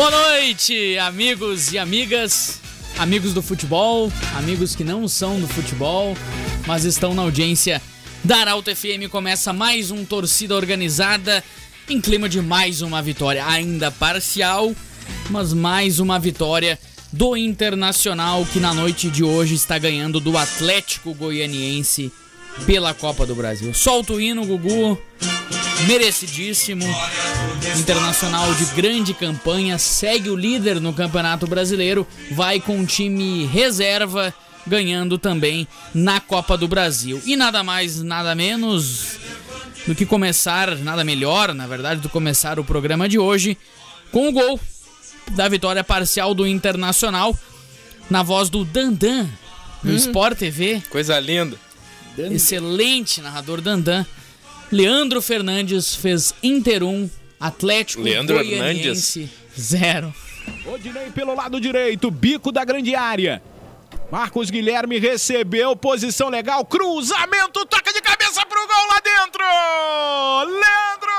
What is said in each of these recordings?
Boa noite, amigos e amigas, amigos do futebol, amigos que não são do futebol, mas estão na audiência da Arauto FM. Começa mais um Torcida Organizada em clima de mais uma vitória, ainda parcial, mas mais uma vitória do Internacional que na noite de hoje está ganhando do Atlético Goianiense pela Copa do Brasil. Solta o hino, Gugu. Merecidíssimo. Internacional de grande campanha, segue o líder no Campeonato Brasileiro, vai com um time reserva, ganhando também na Copa do Brasil. E nada mais, nada menos do que começar, nada melhor, na verdade, do que começar o programa de hoje com o gol da vitória parcial do Internacional na voz do Dandan no Sport TV. Coisa linda. Excelente narrador Dandan. Leandro Fernandes fez Inter 1, Atlético Leandro Goianiense 0. Odinei pelo lado direito, bico da grande área. Marcos Guilherme recebeu, posição legal, cruzamento, toca de cabeça pro gol lá dentro! Leandro!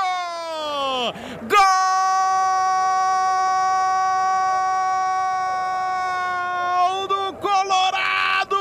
Gol do Colorado!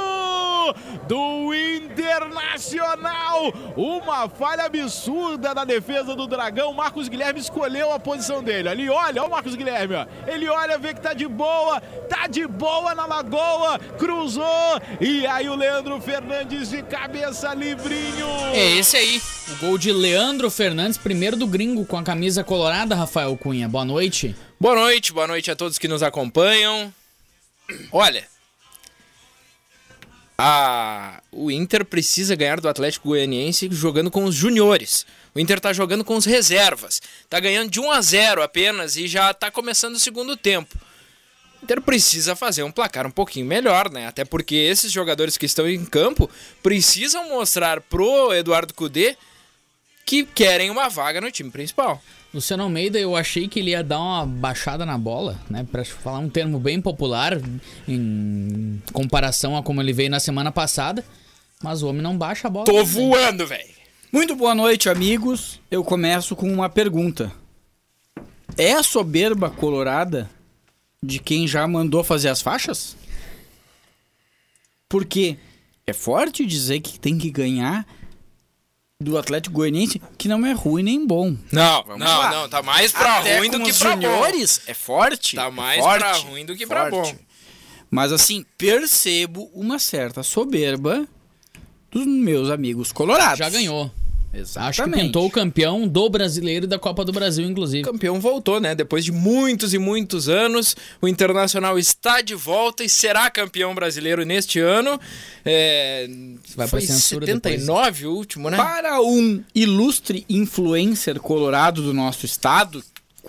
Do Internacional! Uma falha absurda na defesa do Dragão. Marcos Guilherme escolheu a posição dele. Ali, olha, olha o Marcos Guilherme, ó. Ele olha, vê que tá de boa, tá de boa na lagoa, cruzou. E aí o Leandro Fernandes de cabeça livrinho. É esse aí, o gol de Leandro Fernandes, primeiro do gringo com a camisa colorada, Rafael Cunha. Boa noite. Boa noite, boa noite a todos que nos acompanham. Olha, a... o Inter precisa ganhar do Atlético Goianiense jogando com os juniores. O Inter tá jogando com os reservas. Tá ganhando de 1 a 0 apenas e já tá começando o segundo tempo. O Inter precisa fazer um placar um pouquinho melhor, né? Até porque esses jogadores que estão em campo precisam mostrar pro Eduardo Cudê que querem uma vaga no time principal. Luciano Almeida, eu achei que ele ia dar uma baixada na bola, né? Pra falar um termo bem popular em comparação a como ele veio na semana passada. Mas o homem não baixa a bola. Tô voando, velho. Muito boa noite, amigos. Eu começo com uma pergunta. É a soberba colorada de quem já mandou fazer as faixas? Porque é forte dizer que tem que ganhar do Atlético Goianiense, que não é ruim nem bom. Não, Vamos não, lá. não, tá mais pra Até ruim do que os pra bom. juniores é forte. Tá é mais forte, pra ruim do que pra forte. bom. Mas assim, percebo uma certa soberba dos meus amigos colorados. Já ganhou. Exatamente. Acho que pintou o campeão do brasileiro e da Copa do Brasil, inclusive. O campeão voltou, né? Depois de muitos e muitos anos, o Internacional está de volta e será campeão brasileiro neste ano. É... Vai pra Foi censura 79 o último, né? Para um ilustre influencer colorado do nosso estado,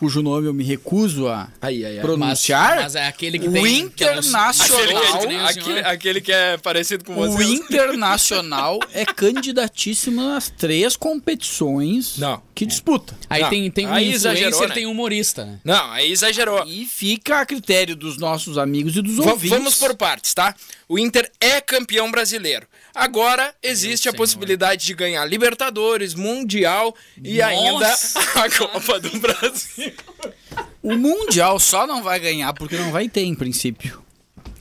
cujo nome eu me recuso a Aí, aí, aí. pronunciar, Mas, mas é aquele que o tem... que é um- Internacional- Aquele que, é, o aquele, aquele que é parecido com o você. Internacional é candidatíssimo nas três competições Não. que disputa. Aí Não, tem, tem um aí influencer exagerou, e né? tem um humorista, né? Não, aí exagerou. E fica a critério dos nossos amigos e dos Va- ouvintes. Vamos por partes, tá? O Inter é campeão brasileiro. Agora existe a Senhor. possibilidade de ganhar Libertadores, Mundial e ainda Nossa. a Copa do Brasil. O Mundial só não vai ganhar porque não vai ter em princípio.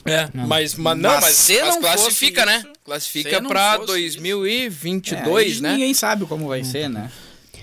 É, mas, mas não, Mas mas, se mas não classifica, né? Classifica não fosse 2022, É, né? Ninguém sabe como vai ser, né?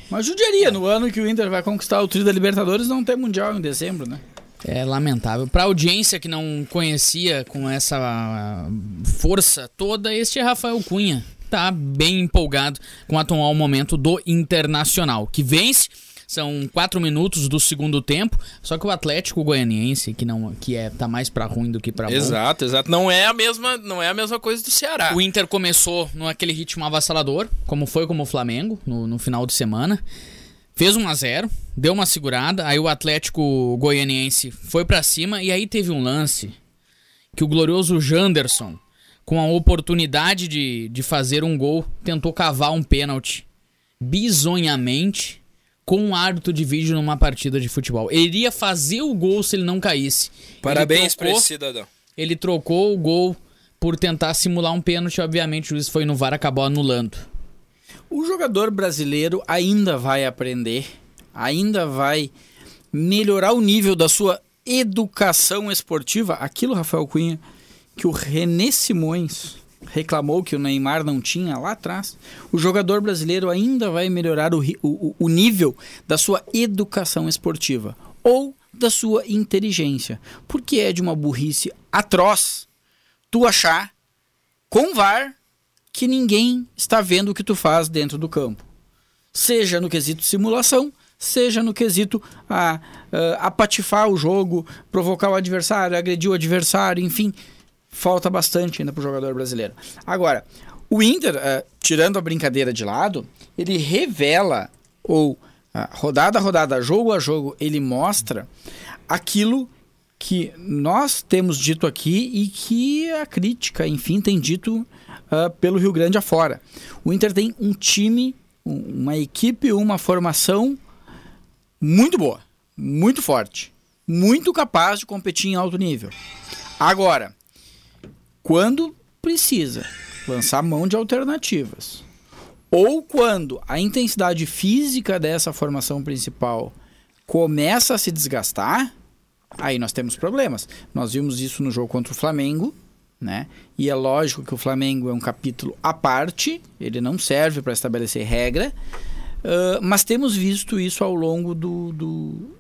Mas judiaria, no ano que o Inter vai conquistar o Tri da Libertadores, não ter Mundial em dezembro, né? É lamentável. Pra audiência que não conhecia com essa ah, força toda, este é Rafael Cunha. Tá bem empolgado com o atual momento do Internacional, que vence. São quatro minutos do segundo tempo. Só que o Atlético Goianiense, que não que é tá mais pra ruim do que pra bom. Exato, exato. Não é a mesma, não é a mesma coisa do Ceará. O Inter começou naquele ritmo avassalador, como foi como o Flamengo no, no final de semana. Fez 1 a 0 deu uma segurada, aí o Atlético Goianiense foi pra cima e aí teve um lance que o glorioso Janderson, com a oportunidade de, de fazer um gol, tentou cavar um pênalti bizonhamente com um árbitro de vídeo numa partida de futebol. Ele iria fazer o gol se ele não caísse. Parabéns ele pra trocou, esse cidadão. ele trocou o gol por tentar simular um pênalti, obviamente o juiz foi no VAR acabou anulando. O jogador brasileiro ainda vai aprender, ainda vai melhorar o nível da sua educação esportiva, aquilo, Rafael Cunha, que o René Simões reclamou que o Neymar não tinha lá atrás, o jogador brasileiro ainda vai melhorar o, o, o nível da sua educação esportiva ou da sua inteligência, porque é de uma burrice atroz tu achar com VAR que ninguém está vendo o que tu faz dentro do campo. Seja no quesito simulação, seja no quesito a, a, apatifar o jogo, provocar o adversário, agredir o adversário, enfim, falta bastante ainda para o jogador brasileiro. Agora, o Inter, uh, tirando a brincadeira de lado, ele revela, ou uh, rodada a rodada, jogo a jogo, ele mostra aquilo que nós temos dito aqui e que a crítica, enfim, tem dito uh, pelo Rio Grande afora. O Inter tem um time, uma equipe, uma formação muito boa, muito forte, muito capaz de competir em alto nível. Agora, quando precisa lançar mão de alternativas, ou quando a intensidade física dessa formação principal começa a se desgastar, aí nós temos problemas. Nós vimos isso no jogo contra o Flamengo, né? E é lógico que o Flamengo é um capítulo à parte, ele não serve para estabelecer regra, uh, mas temos visto isso ao longo do, do,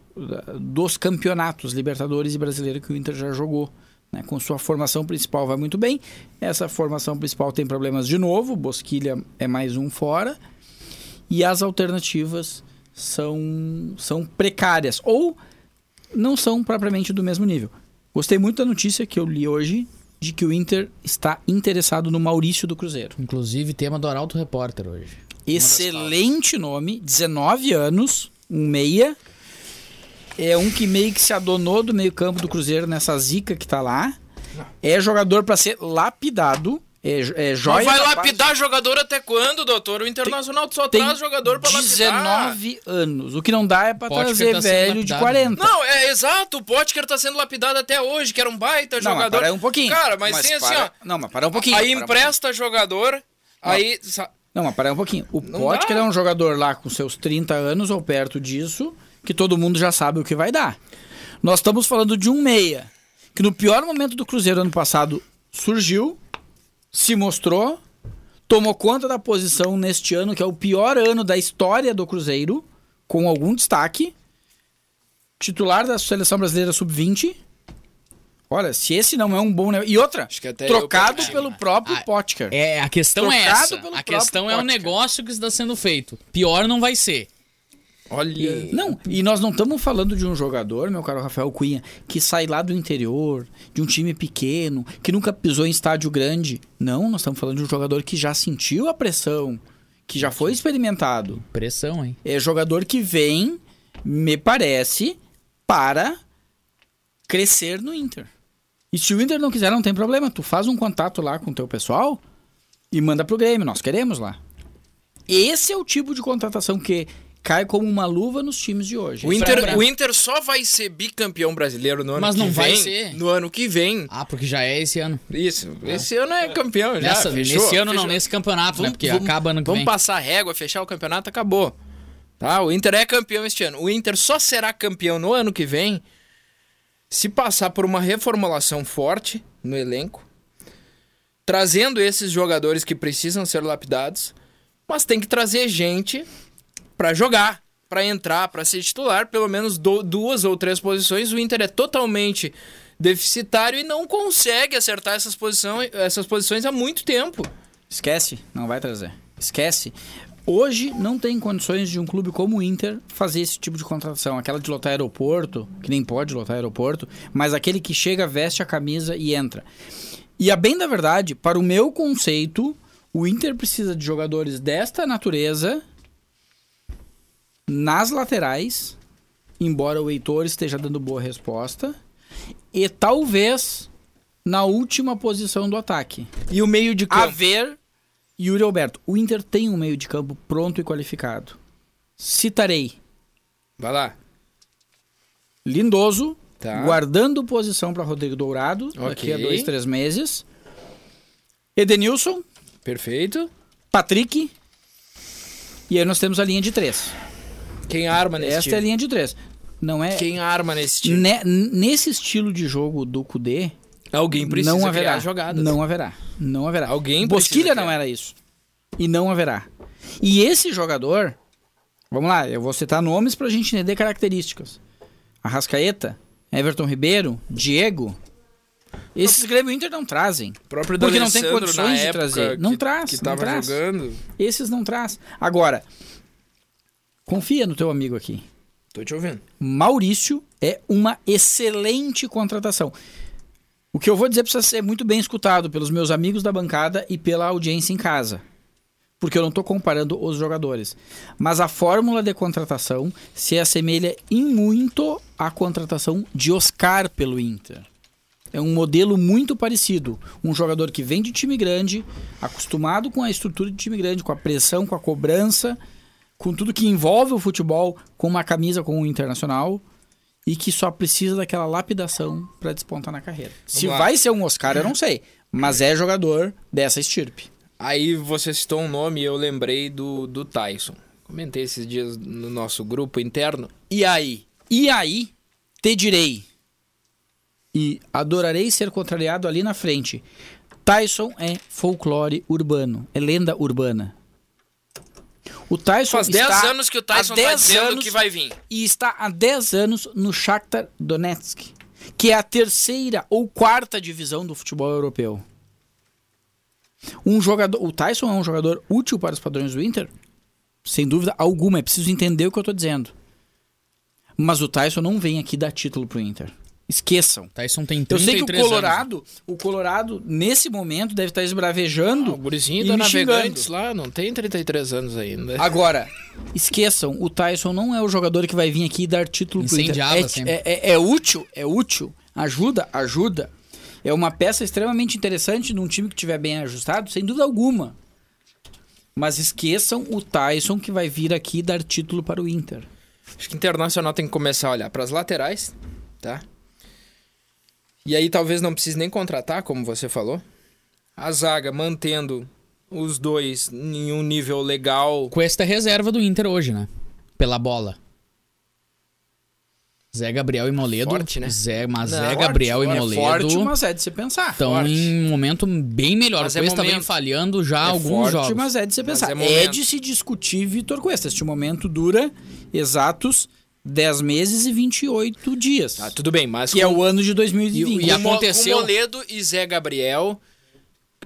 dos campeonatos Libertadores e Brasileiro que o Inter já jogou. Né? Com sua formação principal vai muito bem. Essa formação principal tem problemas de novo, Bosquilha é mais um fora. E as alternativas são, são precárias ou não são propriamente do mesmo nível. Gostei muito da notícia que eu li hoje de que o Inter está interessado no Maurício do Cruzeiro. Inclusive, tema do Arauto Repórter hoje. Excelente nome, 19 anos, um meia. É um que meio que se adonou do meio-campo do Cruzeiro nessa zica que tá lá. É jogador para ser lapidado. É, é joia. Mas vai lapidar jogador até quando, doutor? O Internacional tem, só traz jogador pra 19 anos. O que não dá é pra Potker trazer tá velho de 40. Não, é exato. O Potker tá sendo lapidado até hoje, que era um baita não, jogador. Mas para um pouquinho. Cara, mas, mas tem assim, ó. Não, mas para um pouquinho. Aí empresta um jogador, não. aí. Não, mas para um pouquinho. O Potker é um jogador lá com seus 30 anos ou perto disso, que todo mundo já sabe o que vai dar. Nós estamos falando de um meia, que no pior momento do Cruzeiro ano passado surgiu se mostrou, tomou conta da posição neste ano, que é o pior ano da história do Cruzeiro, com algum destaque. Titular da seleção brasileira sub-20. Olha, se esse não é um bom. E outra, trocado pelo próprio ah, Potker. É, a questão é trocado é essa. A questão é o negócio que está sendo feito. Pior não vai ser. Olha. E, não, e nós não estamos falando de um jogador, meu caro Rafael Cunha, que sai lá do interior, de um time pequeno, que nunca pisou em estádio grande. Não, nós estamos falando de um jogador que já sentiu a pressão, que já foi experimentado. Pressão, hein? É jogador que vem, me parece, para crescer no Inter. E se o Inter não quiser, não tem problema. Tu faz um contato lá com o teu pessoal e manda pro Grêmio. Nós queremos lá. Esse é o tipo de contratação que cai como uma luva nos times de hoje. O Inter, o Inter só vai ser bicampeão brasileiro no ano Mas que não vem. vai ser. No ano que vem. Ah, porque já é esse ano. Isso. É. Esse ano é campeão já. Nessa, fechou, nesse ano fechou. não, nesse campeonato, vamos, né? Porque vamos, acaba ano que Vamos vem. passar a régua, fechar o campeonato, acabou. Tá? O Inter é campeão este ano. O Inter só será campeão no ano que vem se passar por uma reformulação forte no elenco, trazendo esses jogadores que precisam ser lapidados, mas tem que trazer gente para jogar, para entrar, para ser titular, pelo menos do, duas ou três posições. O Inter é totalmente deficitário e não consegue acertar essas, essas posições há muito tempo. Esquece, não vai trazer. Esquece. Hoje não tem condições de um clube como o Inter fazer esse tipo de contratação. Aquela de lotar aeroporto, que nem pode lotar aeroporto, mas aquele que chega, veste a camisa e entra. E a bem da verdade, para o meu conceito, o Inter precisa de jogadores desta natureza nas laterais, embora o Heitor esteja dando boa resposta, e talvez na última posição do ataque. E o meio de campo? A ver, Yuri Alberto, o Inter tem um meio de campo pronto e qualificado. Citarei. Vai lá. Lindoso, tá. guardando posição para Rodrigo Dourado okay. daqui a dois, três meses. Edenilson. Perfeito. Patrick. E aí nós temos a linha de três. Quem arma nesse Esta é a linha de três. não é Quem arma nesse time? ne- nesse estilo de jogo do Kudê, Alguém precisa não criar haverá jogadas. Não haverá. Não haverá. Alguém Bosquilha não criar. era isso. E não haverá. E esse jogador, vamos lá, eu vou citar nomes pra gente entender características. Arrascaeta, Everton Ribeiro, Diego. Esses Grêmio Inter não trazem. Próprio Porque não tem condições de trazer. Não que, traz, Que não tava traz. jogando. Esses não traz. Agora, confia no teu amigo aqui. Tô te ouvindo. Maurício é uma excelente contratação. O que eu vou dizer precisa ser muito bem escutado pelos meus amigos da bancada e pela audiência em casa. Porque eu não estou comparando os jogadores. Mas a fórmula de contratação se assemelha em muito à contratação de Oscar pelo Inter. É um modelo muito parecido. Um jogador que vem de time grande, acostumado com a estrutura de time grande, com a pressão, com a cobrança, com tudo que envolve o futebol, com uma camisa com o Internacional e que só precisa daquela lapidação para despontar na carreira. Se vai ser um Oscar, eu não sei, mas é jogador dessa estirpe. Aí você citou um nome e eu lembrei do, do Tyson. Comentei esses dias no nosso grupo interno. E aí? E aí, te direi e adorarei ser contrariado ali na frente. Tyson é folclore urbano, é lenda urbana. O Tyson Faz 10 está anos que o Tyson tá 10 dizendo anos que vai vir. e está há 10 anos no Shakhtar Donetsk, que é a terceira ou quarta divisão do futebol europeu. Um jogador, o Tyson é um jogador útil para os padrões do Inter? Sem dúvida alguma, é preciso entender o que eu estou dizendo. Mas o Tyson não vem aqui dar título pro Inter. Esqueçam. Tyson tem Eu 33 sei que o anos. Colorado, o Colorado nesse momento deve estar esbravejando O gurizinho e da Navegantes xingando. lá não tem 33 anos ainda. Agora, esqueçam, o Tyson não é o jogador que vai vir aqui e dar título pro Inter. Incendiava É, é, é- é útil, é útil. Ajuda, ajuda. É uma peça extremamente interessante num time que estiver bem ajustado, sem dúvida alguma. Mas esqueçam o Tyson que vai vir aqui dar título para o Inter. Acho que o Internacional tem que começar a olhar para as laterais, tá? E aí talvez não precise nem contratar, como você falou. A zaga mantendo os dois em um nível legal. Cuesta é reserva do Inter hoje, né? Pela bola. Zé Gabriel e Moledo. Forte, né? Zé, mas Zé forte, Gabriel e Moledo Forte, mas é de se pensar. estão em um momento bem melhor. Mas o é Cuesta vem momento. falhando já É alguns forte, jogos. mas é de se Mas pensar. é É, de se discutir Vitor Cuesta. Este momento dura exatos 10 meses e 28 dias. Tá, tudo bem, mas que com, é o ano de E- 2020. e Mo- aconteceu- com Moledo e Zé Gabriel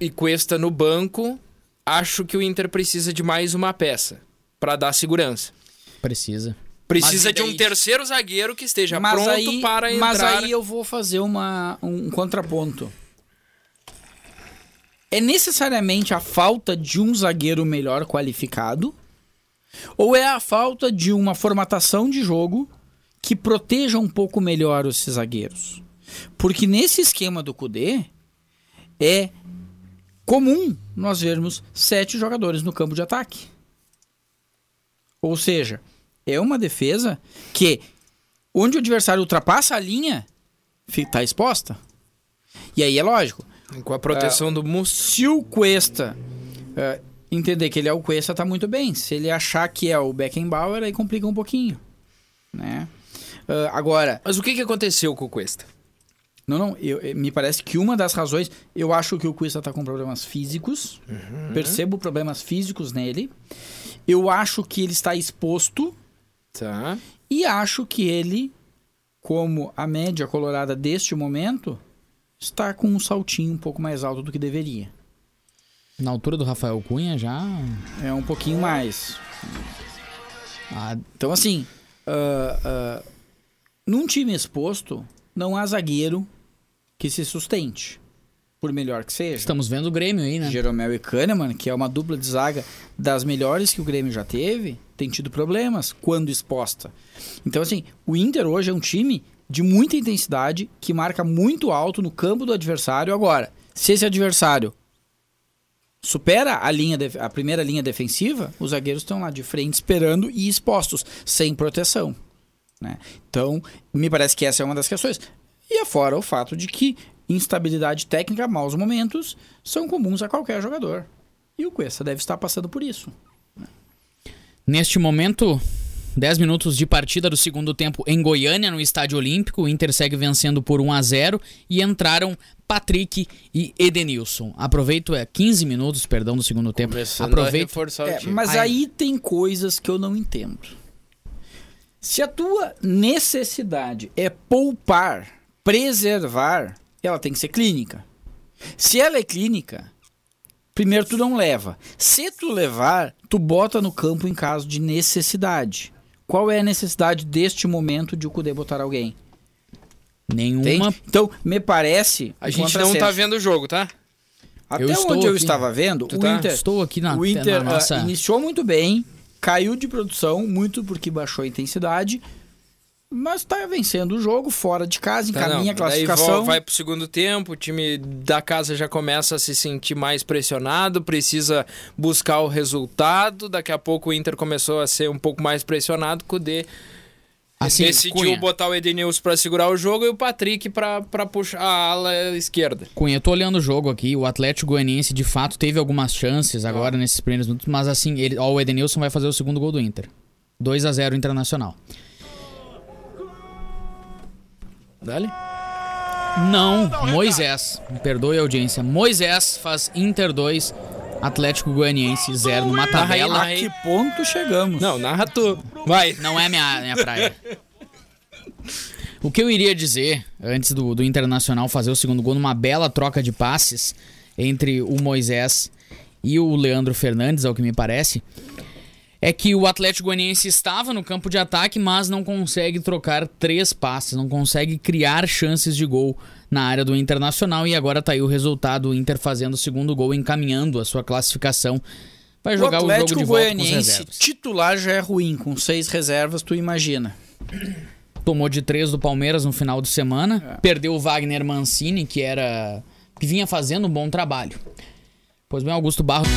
e Cuesta no banco, acho que o Inter precisa de mais uma peça para dar segurança. Precisa. Precisa e de um terceiro zagueiro que esteja mas pronto aí, para entrar. Mas aí eu vou fazer uma, um contraponto. É necessariamente a falta de um zagueiro melhor qualificado? Ou é a falta de uma formatação de jogo que proteja um pouco melhor esses zagueiros? Porque nesse esquema do Kudê é comum nós vermos sete jogadores no campo de ataque. Ou seja, é uma defesa que onde o adversário ultrapassa a linha, está exposta. E aí é lógico, Com a proteção do Musto. se o Cuesta eh, entender que ele é o Cuesta, tá muito bem. Se ele achar que é o Beckenbauer, aí complica um pouquinho. Né? Ah, agora, Mas o que, que aconteceu com o Cuesta? não, não, eu- eh, me parece que uma das razões, eu acho que o Cuesta tá com problemas físicos, percebo problemas físicos nele, eu acho que ele está exposto Tá. e acho que ele, como a média colorada deste momento, está com um saltinho um pouco mais alto do que deveria. Na altura do Rafael Cunha já. É um pouquinho mais. Ah, Então, assim, ah, ah, num time exposto, não há zagueiro que se sustente, por melhor que seja. estamos vendo o Grêmio aí, né? Jeromel e Kahneman, que é uma dupla de zaga das melhores que o Grêmio já teve, tem tido problemas quando exposta. Então, assim, o Inter hoje é um time de muita intensidade, que marca muito alto no campo do adversário. Agora, se esse adversário supera a, linha def- a primeira linha defensiva, os zagueiros estão lá de frente esperando e expostos, sem proteção. né? Então, me parece que essa é uma das questões. E afora o fato de que instabilidade técnica, maus momentos, são comuns a qualquer jogador. E o Cuesta deve estar passando por isso. Neste momento, 10 minutos de partida do segundo tempo em Goiânia, no Estádio Olímpico. O Inter segue vencendo por 1 a 0 e entraram Patrick e Edenilson. Aproveito, é 15 minutos, perdão, do segundo tempo. Começando a Aproveito. reforçar o É, mas Ai. aí tem coisas que eu não entendo. Se a tua necessidade é poupar, preservar, ela tem que ser clínica. Se ela é clínica, primeiro tu não leva. Se tu levar, tu bota no campo em caso de necessidade. Qual é a necessidade deste momento de o Cudê botar alguém? Nenhuma. Entende? Então, me parece. A gente não contrassenso. tá vendo o jogo, tá? Até Eu estou onde eu aqui. estava vendo, Tu o tá? Inter, Estou aqui na, o Inter na ah, nossa. iniciou muito bem, caiu de produção, muito porque baixou a intensidade, mas está vencendo o jogo fora de casa, Tá, encaminha não. a classificação. Daí vai pro segundo tempo, o time da casa já começa a se sentir mais pressionado, precisa buscar o resultado. Daqui a pouco o Inter começou a ser um pouco mais pressionado, o Kudê Assim, decidiu Cunha. botar o Edenilson pra segurar o jogo e o Patrick pra, pra puxar a ala esquerda. Cunha, eu tô olhando o jogo aqui. O Atlético Goianiense, de fato, teve algumas chances agora nesses primeiros minutos, mas assim, ele, ó, o Edenilson vai fazer o segundo gol do Inter. 2 a 0 Internacional. Dale? Não, Moisés. Me perdoe a audiência. Moisés faz Inter 2, Atlético Goianiense 0 numa tabela. A que ponto chegamos? Não, narra tu. Vai. Não é minha, minha praia. O que eu iria dizer, antes do, do Internacional fazer o segundo gol, numa bela troca de passes entre o Moisés e o Leandro Fernandes, ao que me parece, é que o Atlético Goianiense estava no campo de ataque, mas não consegue trocar três passes, não consegue criar chances de gol na área do Internacional e agora tá aí o resultado, o Inter fazendo o segundo gol, encaminhando a sua classificação. Vai o jogar o, Atlético jogo de volta com os Goianiense reservas. titular já é ruim, com seis reservas, tu imagina. tomou de três do Palmeiras no final de semana, É. perdeu o Wagner Mancini, que era que vinha fazendo um bom trabalho. Pois bem, Augusto Barros.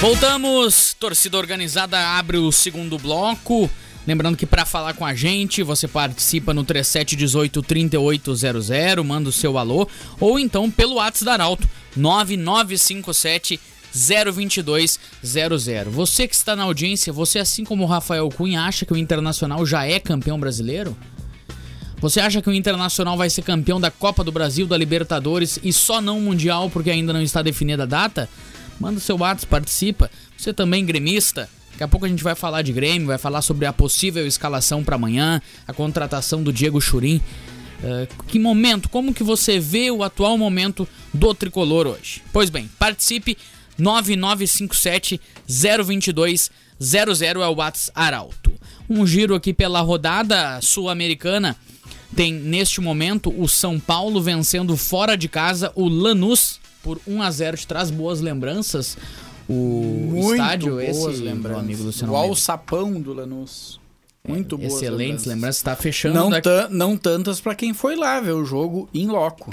Voltamos, torcida organizada abre o segundo bloco. Lembrando que para falar com a gente, você participa no 3718 3800, manda o seu alô, ou então pelo WhatsApp da Arauto, 9957 02200. Você que está na audiência, você assim como o Rafael Cunha acha que o Internacional já é campeão brasileiro? Você acha que o Internacional vai ser campeão da Copa do Brasil, da Libertadores e só não Mundial porque ainda não está definida a data? Manda seu WhatsApp, participa. Você também gremista? Daqui a pouco a gente vai falar de Grêmio, vai falar sobre a possível escalação para amanhã, a contratação do Diego Churin. Uh, que momento, como que você vê o atual momento do tricolor hoje? Pois bem, participe 9957 022 00 é o WhatsApp Arauto. Um giro aqui pela rodada sul-americana. Tem neste momento o São Paulo vencendo fora de casa o Lanús por 1 a 0 Te traz boas lembranças. O Muito estádio boas esse, lembranças. amigo Luciano o Almeida. alçapão do Lanús. Muito boas Excelentes lembranças. Tá Não, fechando daqui- tan- não tantas pra quem foi lá ver o jogo em loco.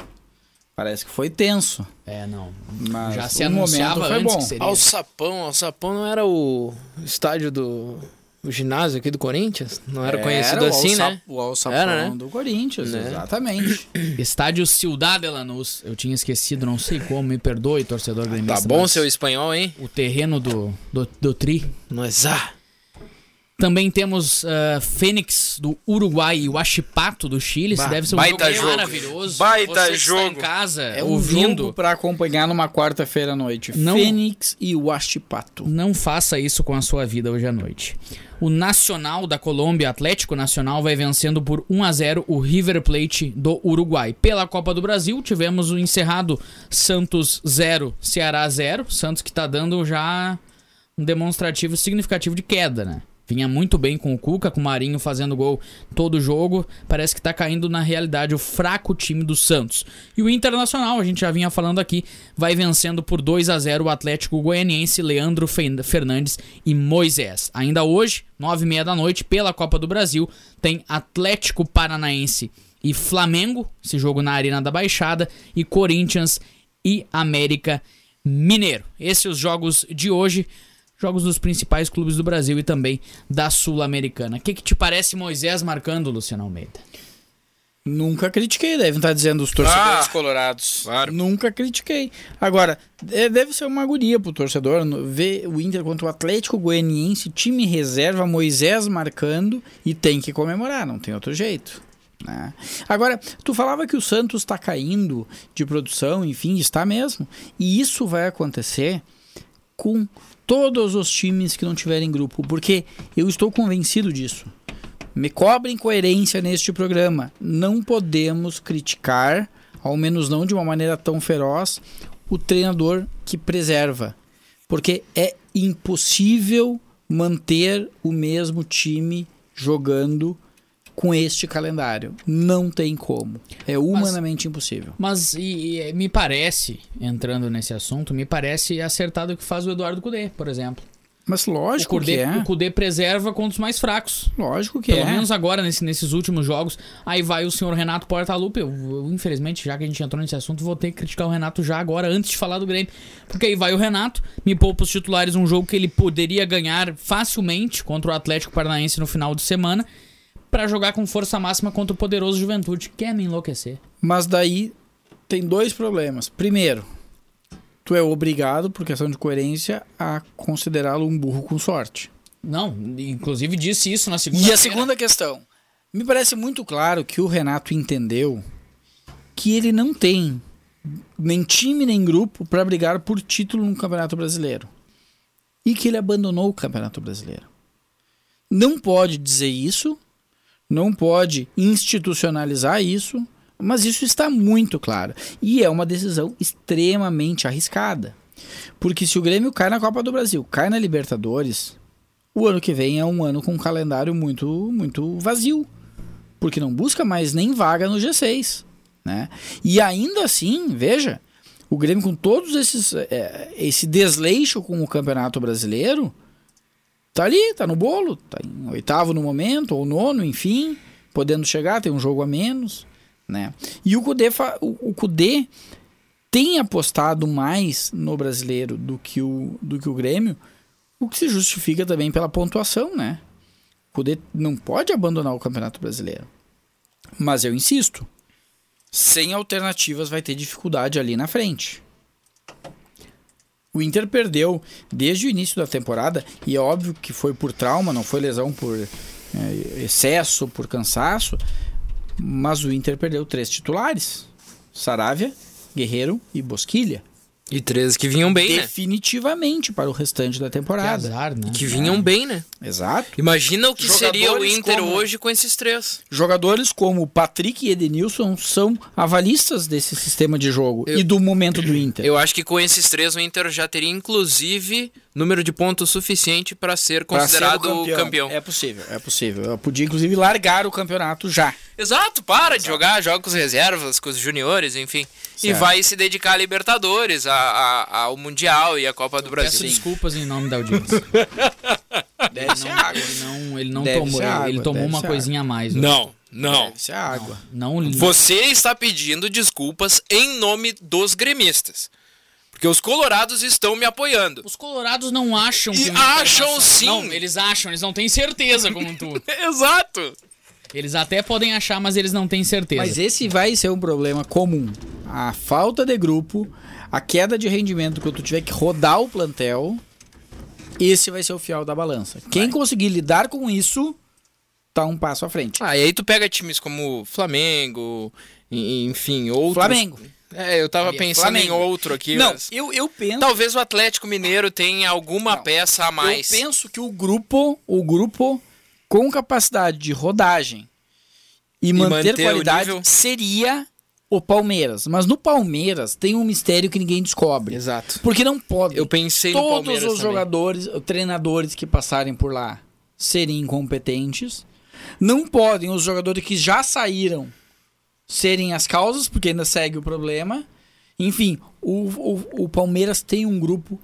Parece que foi tenso, É, não. mas Já se o anunciava momento foi antes bom. que seria. Alçapão, Alçapão não era o estádio do o ginásio aqui do Corinthians? Não era, conhecido o assim, né? O alçapão Era, né? do Corinthians, Né? exatamente. Estádio Ciudad Lanús. Eu tinha esquecido, não sei como, me perdoe, torcedor gremista. Tá bom seu espanhol, hein? O terreno do, do, do Tri. Nós ah. Também temos ah, Fênix do Uruguai e o Achipato do Chile. Isso Bah, deve ser um baita jogo, jogo. maravilhoso. Baita Você jogo. Está em casa, É um ouvindo. jogo pra acompanhar numa quarta-feira à noite. Não- Fênix e o Achipato. Não faça isso com a sua vida hoje à noite. O Nacional da Colômbia, Atlético Nacional, vai vencendo por 1 a 0 o River Plate do Uruguai. Pela Copa do Brasil, tivemos o encerrado Santos 0, Ceará 0. Santos que tá dando já um demonstrativo significativo de queda, né? Vinha muito bem com o Cuca, com o Marinho fazendo gol todo jogo. Parece que tá caindo na realidade o fraco time do Santos. E o Internacional, a gente já vinha falando aqui, vai vencendo por 2 a 0 o Atlético Goianiense, Leandro Fernandes e Moisés. Ainda hoje, 9h30 da noite, pela Copa do Brasil, tem Atlético Paranaense e Flamengo, esse jogo na Arena da Baixada, e Corinthians e América Mineiro. Esses os jogos de hoje. Jogos dos principais clubes do Brasil e também da Sul-Americana. O que, que te parece Moisés marcando, Luciano Almeida? Nunca critiquei, devem estar dizendo os torcedores Ah, colorados. claro. Nunca critiquei. Agora, é- deve ser uma agonia pro torcedor ver o Inter contra o Atlético Goianiense, time reserva, Moisés marcando e tem que comemorar, não tem outro jeito. né? Agora, tu falava que o Santos está caindo de produção, enfim, está mesmo. E isso vai acontecer com todos os times que não tiverem grupo, porque eu estou convencido disso. Me cobrem coerência neste programa. Não podemos criticar, ao menos não de uma maneira tão feroz, o treinador que preserva. Porque é impossível manter o mesmo time jogando com este calendário. Não tem como. É humanamente impossível. Mas e- e me parece, entrando nesse assunto, me parece acertado o que faz o Eduardo Cudê, por exemplo. Mas O lógico Cudê, que é. o Cudê preserva contra os mais fracos. Lógico que Pelo é. menos agora, nesse- nesses últimos jogos. Aí vai o senhor Renato Portaluppi. Eu, eu, infelizmente, já que a gente entrou nesse assunto, vou ter que criticar o Renato já agora, antes de falar do Grêmio. Porque aí vai o Renato, me poupa os titulares um jogo que ele poderia ganhar facilmente contra o Atlético Paranaense no final de semana, pra jogar com força máxima contra o poderoso Juventude. Quer me enlouquecer? Mas daí tem dois problemas. Primeiro, tu é obrigado, por questão de coerência, a considerá-lo um burro com sorte. Não, inclusive disse isso na segunda E a segunda questão. Me parece muito claro que o Renato entendeu que ele não tem nem time nem grupo para brigar por título no Campeonato Brasileiro. E que ele abandonou o Campeonato Brasileiro. Não pode dizer isso, não pode institucionalizar isso, mas isso está muito claro. E é uma decisão extremamente arriscada. Porque se o Grêmio cai na Copa do Brasil, cai na Libertadores, o ano que vem é um ano com um calendário muito, muito vazio. Porque não busca mais nem vaga no G6. Né? E ainda assim, veja, o Grêmio com todos esses. é, esse desleixo com o Campeonato Brasileiro. Tá ali, tá no bolo, tá em oitavo no momento, ou nono, enfim, podendo chegar, tem um jogo a menos, né? E o Cudê, o, o Cudê tem apostado mais no brasileiro do que o, do que o Grêmio, o que se justifica também pela pontuação, né? O Cudê não pode abandonar o Campeonato Brasileiro. Mas eu insisto, sem alternativas vai ter dificuldade ali na frente. O Inter perdeu desde o início da temporada, e é óbvio que foi por trauma, não foi lesão por é, excesso, por cansaço, mas o Inter perdeu três titulares: Saravia, Guerreiro e Bosquilha. E três que vinham bem, né? Definitivamente para o restante da Que temporada. azar, né? Que vinham bem, né? Exato. Imagina o que seria o Jogadores Inter como- hoje com esses três. Jogadores como Patrick e Edenilson são avalistas desse sistema de jogo Eu- e do momento do Inter. Eu acho que com esses três o Inter já teria, inclusive, número de pontos suficiente para ser Pra ser considerado o campeão. É possível, é possível. Eu podia, inclusive, largar o campeonato já. Exato, para de jogar, joga com os reservas, com os juniores, enfim. E Certo. vai se dedicar à Libertadores, a- a- ao Mundial e à Copa do Peço Brasil. desculpas em nome da audiência. Deve Ele ser não, água. ele não, ele não Deve tomou, ser água, ele tomou deve uma coisinha a mais. hoje. Não, não. Deve ser água. Não, li- Você está pedindo desculpas em nome dos gremistas. Porque os colorados estão me apoiando. Os colorados não acham E que... acham sim. Não, eles acham, eles não têm certeza como tu. Exato. Eles até podem achar, mas eles não têm certeza. Mas esse vai ser um problema comum. A falta de grupo, a queda de rendimento quando tu tiver que rodar o plantel, esse vai ser o fiel da balança. Quem conseguir lidar com isso, tá um passo à frente. Ah, e aí tu pega times como Flamengo, enfim, outros. Flamengo. É, eu tava pensando em Flamengo. outro aqui. Não, mas eu, eu penso. Talvez o Atlético Mineiro tenha alguma Não. peça a mais. Eu penso que o grupo, o grupo com capacidade de rodagem e, manter, manter o qualidade nível. seria o Palmeiras. Mas no Palmeiras tem um mistério que ninguém descobre. Exato. Porque não pode. Eu pensei no Todos Palmeiras os também. jogadores, treinadores que passarem por lá serem incompetentes. Não podem os jogadores que já saíram serem as causas, porque ainda segue o problema. Enfim, o, o, o Palmeiras tem um grupo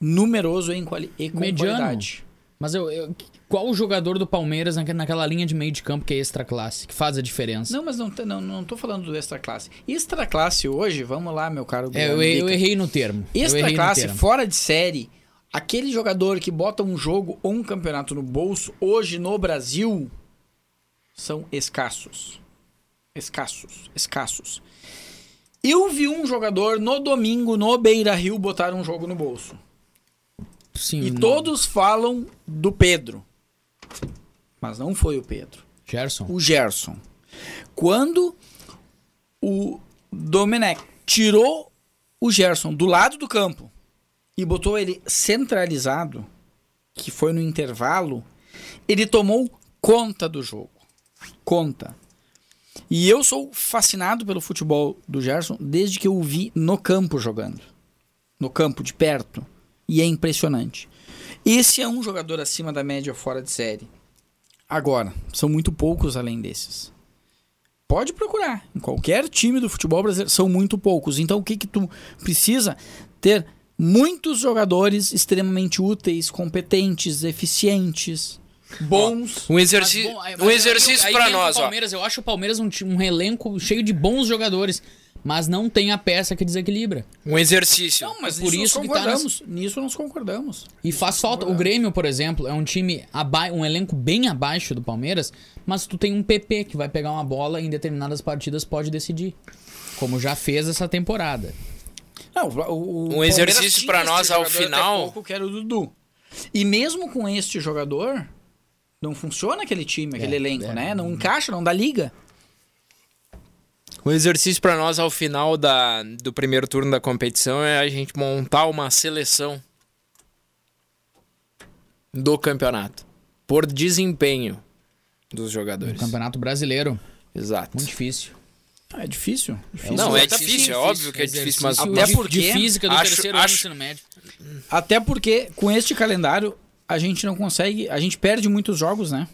numeroso em quali e com Mediano. qualidade. Mas eu, eu- qual o jogador do Palmeiras naque- naquela linha de meio de campo que é extra classe, que faz a diferença? Não, mas não, não, não tô falando do extra classe. Extra classe hoje, vamos lá, meu caro. É, eu, eu errei no termo. Extra classe, termo. fora de série, aquele jogador que bota um jogo ou um campeonato no bolso, hoje no Brasil, são escassos. Escassos, escassos. Eu vi um jogador no domingo, no Beira Rio, botar um jogo no bolso. Sim, E não- todos falam do Pedro. Mas não foi o Pedro. Gerson. O Gerson. Quando o Domenech tirou o Gerson do lado do campo e botou ele centralizado, que foi no intervalo, ele tomou conta do jogo. Conta. E eu sou fascinado pelo futebol do Gerson desde que eu o vi no campo jogando. No campo, de perto. E é impressionante. Esse é um jogador acima da média fora de série. Agora, são muito poucos além desses. Pode procurar. Em qualquer time do futebol brasileiro, são muito poucos. Então, o que que tu precisa? Ter muitos jogadores extremamente úteis, competentes, eficientes, bons. Um Mas, exercício, bom, um exercício o nós, ó. Palmeiras, eu acho o Palmeiras um, um elenco cheio de bons jogadores, mas não tem a peça que desequilibra. Um exercício. Não, mas É por nisso isso nós que tá concordamos. Nisso nós concordamos. E faz falta. O Grêmio, por exemplo, é um time, aba um elenco bem abaixo do Palmeiras, mas tu tem um PP que vai pegar uma bola e em determinadas partidas pode decidir. Como já fez essa temporada. Não, o, o Um exercício este nós ao final. pouco, que era o Dudu. E mesmo com este jogador, não funciona aquele time, aquele É, elenco, é. né? Não encaixa, não dá liga. Um exercício pra nós ao final da, do primeiro turno da competição é a gente montar uma seleção do campeonato por desempenho dos jogadores. Campeonato Brasileiro, Exato. muito difícil. Ah, É difícil. difícil. Não, é difícil, é óbvio que é difícil, mas até de- porque de física do acho- terceiro ano do acho- ensino médio. Até porque com este calendário a gente não consegue, a gente perde muitos jogos, né?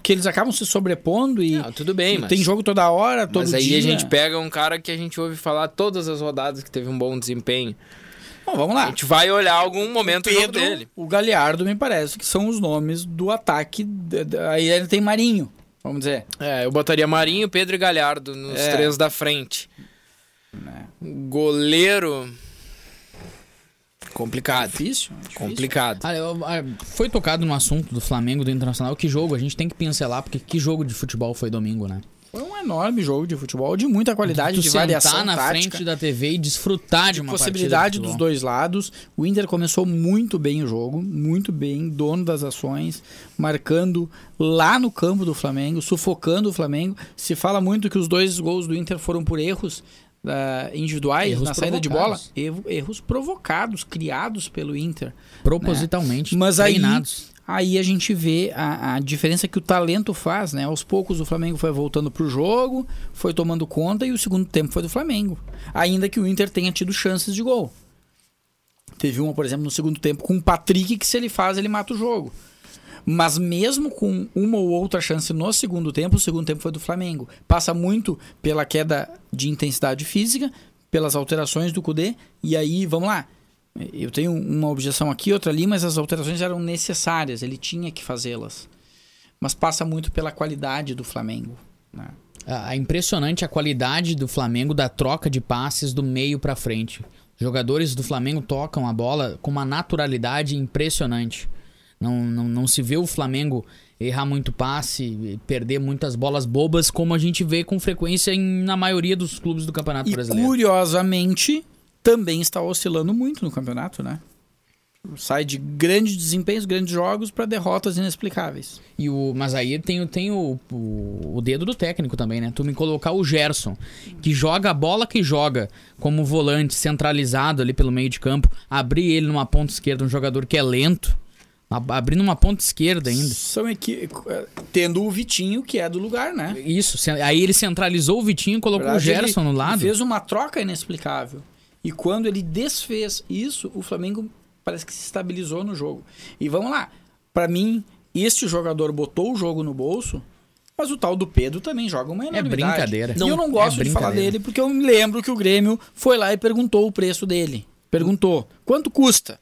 Porque eles acabam se sobrepondo e Não, tudo bem, e mas, tem jogo toda hora, todo mas aí dia. a gente pega um cara que a gente ouve falar todas as rodadas que teve um bom desempenho. Bom, vamos A lá. gente vai olhar algum momento o Pedro, dele. o Galhardo me parece que são os nomes do ataque. Aí ele tem Marinho, vamos dizer. É, eu botaria Marinho, Pedro e Galhardo nos É. três da frente. Né? Goleiro. Complicado. Difícil, é difícil. Complicado. Ah, eu- ah, foi tocado no assunto do Flamengo do Internacional. Que jogo? A gente tem que pincelar, porque que jogo de futebol foi domingo, né? Foi um enorme jogo de futebol, de muita qualidade, de sentar variação na tática. frente da TV e desfrutar de uma possibilidade de dos dois lados. O Inter começou muito bem o jogo, muito bem, dono das ações, marcando lá no campo do Flamengo, sufocando o Flamengo. Se fala muito que os dois gols do Inter foram por erros ah, individuais Erros na saída de bola, erros provocados, criados pelo Inter. Propositalmente, Mas aí, treinados. aí a gente vê a, a diferença que o talento faz, né? Aos poucos o Flamengo foi voltando pro jogo, foi tomando conta e o segundo tempo foi do Flamengo. Ainda que o Inter tenha tido chances de gol. Teve uma, por exemplo, no segundo tempo com o Patrick que se ele faz, ele mata o jogo. Mas mesmo com uma ou outra chance no segundo tempo, o segundo tempo foi do Flamengo. Passa muito pela queda de intensidade física, pelas alterações do Cudê, e aí, vamos lá. Eu tenho uma objeção aqui, outra ali, mas as alterações eram necessárias, ele tinha que fazê-las. Mas passa muito pela qualidade do Flamengo. né? É impressionante a qualidade do Flamengo da troca de passes do meio pra frente. Jogadores do Flamengo tocam a bola com uma naturalidade impressionante. Não, não, não se vê o Flamengo errar muito passe, perder muitas bolas bobas, como a gente vê com frequência em- na maioria dos clubes do Campeonato E Brasileiro. curiosamente, também está oscilando muito no campeonato, né? Sai de grandes desempenhos, grandes jogos, para derrotas inexplicáveis. E o, mas aí tem, o- tem o, o, o dedo do técnico também, né? Tu me colocar o Gerson, que joga a bola que joga como volante centralizado ali pelo meio de campo, abrir ele numa ponta esquerda, um jogador que é lento, abrindo uma ponta esquerda ainda. São equi... Tendo o Vitinho, que é do lugar, né? Isso, aí ele centralizou o Vitinho e colocou o verdade, Gerson ele- no ele lado. fez uma troca inexplicável. E quando ele desfez isso, o Flamengo parece que se estabilizou no jogo. E vamos lá. Pra mim, este jogador botou o jogo no bolso, mas o tal do Pedro também joga uma enormidade. brincadeira. E Não, eu não gosto é de falar brincadeira. dele porque eu me lembro que o Grêmio foi lá e perguntou o preço dele. Perguntou: quanto custa?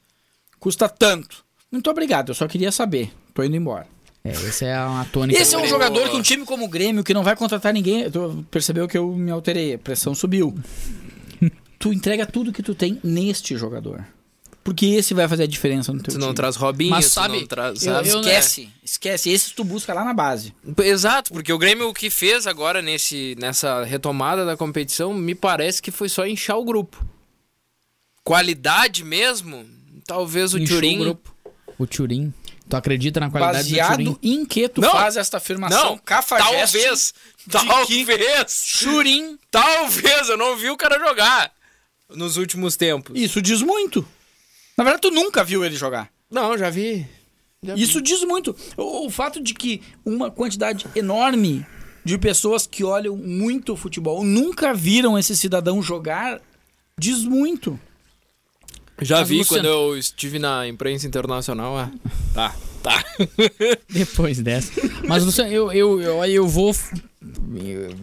Custa tanto. Muito obrigado, eu só queria saber. Tô indo embora. É, esse é uma tônica. Esse é um Grêmio- jogador que um time como o Grêmio, que não vai contratar ninguém. Tu percebeu que eu me alterei, a pressão subiu. tu entrega tudo que tu tem neste jogador. Porque esse vai fazer a diferença no teu Tu time. não traz Robinho, Mas tu sabe, não traz, eu- sabe? eu- Esquece, esquece. Esse tu busca lá na base. Exato, porque o Grêmio o que fez agora nesse, nessa retomada da competição, me parece que foi só inchar o grupo. Qualidade mesmo, talvez o Inchou Turim. O Turim. Tu acredita na qualidade do Baseado em que tu Não, faz esta afirmação Não, cafajeste talvez, talvez, Churim. talvez, eu não vi o cara jogar nos últimos tempos. Isso diz muito. Na verdade, tu nunca viu ele jogar. Não, já vi. Já vi. Isso diz muito. O, o fato de que uma quantidade enorme de pessoas que olham muito futebol nunca viram esse cidadão jogar diz muito. Já Mas, vi Luciano- quando eu estive na imprensa internacional. Ah, tá, tá. Depois dessa. Mas, Luciano, eu, eu, eu, eu vou,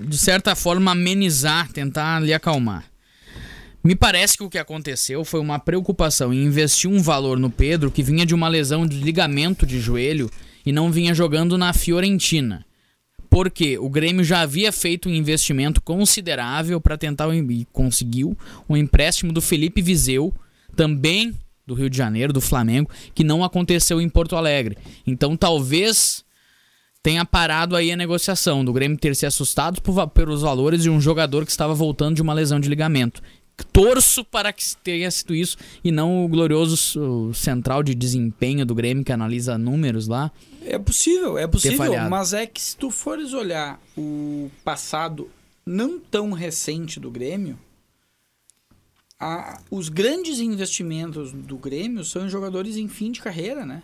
de certa forma, amenizar, tentar lhe acalmar. Me parece que o que aconteceu foi uma preocupação em investir um valor no Pedro que vinha de uma lesão de ligamento de joelho e não vinha jogando na Fiorentina. Porque o Grêmio já havia feito um investimento considerável para tentar e conseguiu um empréstimo do Felipe Viseu, também do Rio de Janeiro, do Flamengo, que não aconteceu em Porto Alegre. Então talvez tenha parado aí a negociação do Grêmio ter se assustado por pelos valores de um jogador que estava voltando de uma lesão de ligamento. Torço para que tenha sido isso e não o glorioso central de desempenho do Grêmio que analisa números lá. É possível, é possível, mas é que se tu fores olhar o passado não tão recente do Grêmio, a- os grandes investimentos do Grêmio são em jogadores em fim de carreira, né?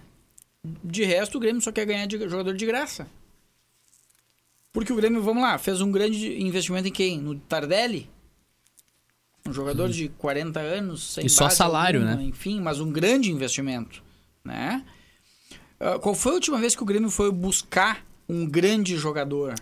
De resto, o Grêmio só quer ganhar de jogador de graça. Porque o Grêmio, vamos lá, fez um grande investimento em quem? No Tardelli? Um jogador de 40 anos, sem E só salário, alguma, né? Enfim, mas um grande investimento, né? Ah, qual foi a última vez que o Grêmio foi buscar um grande jogador?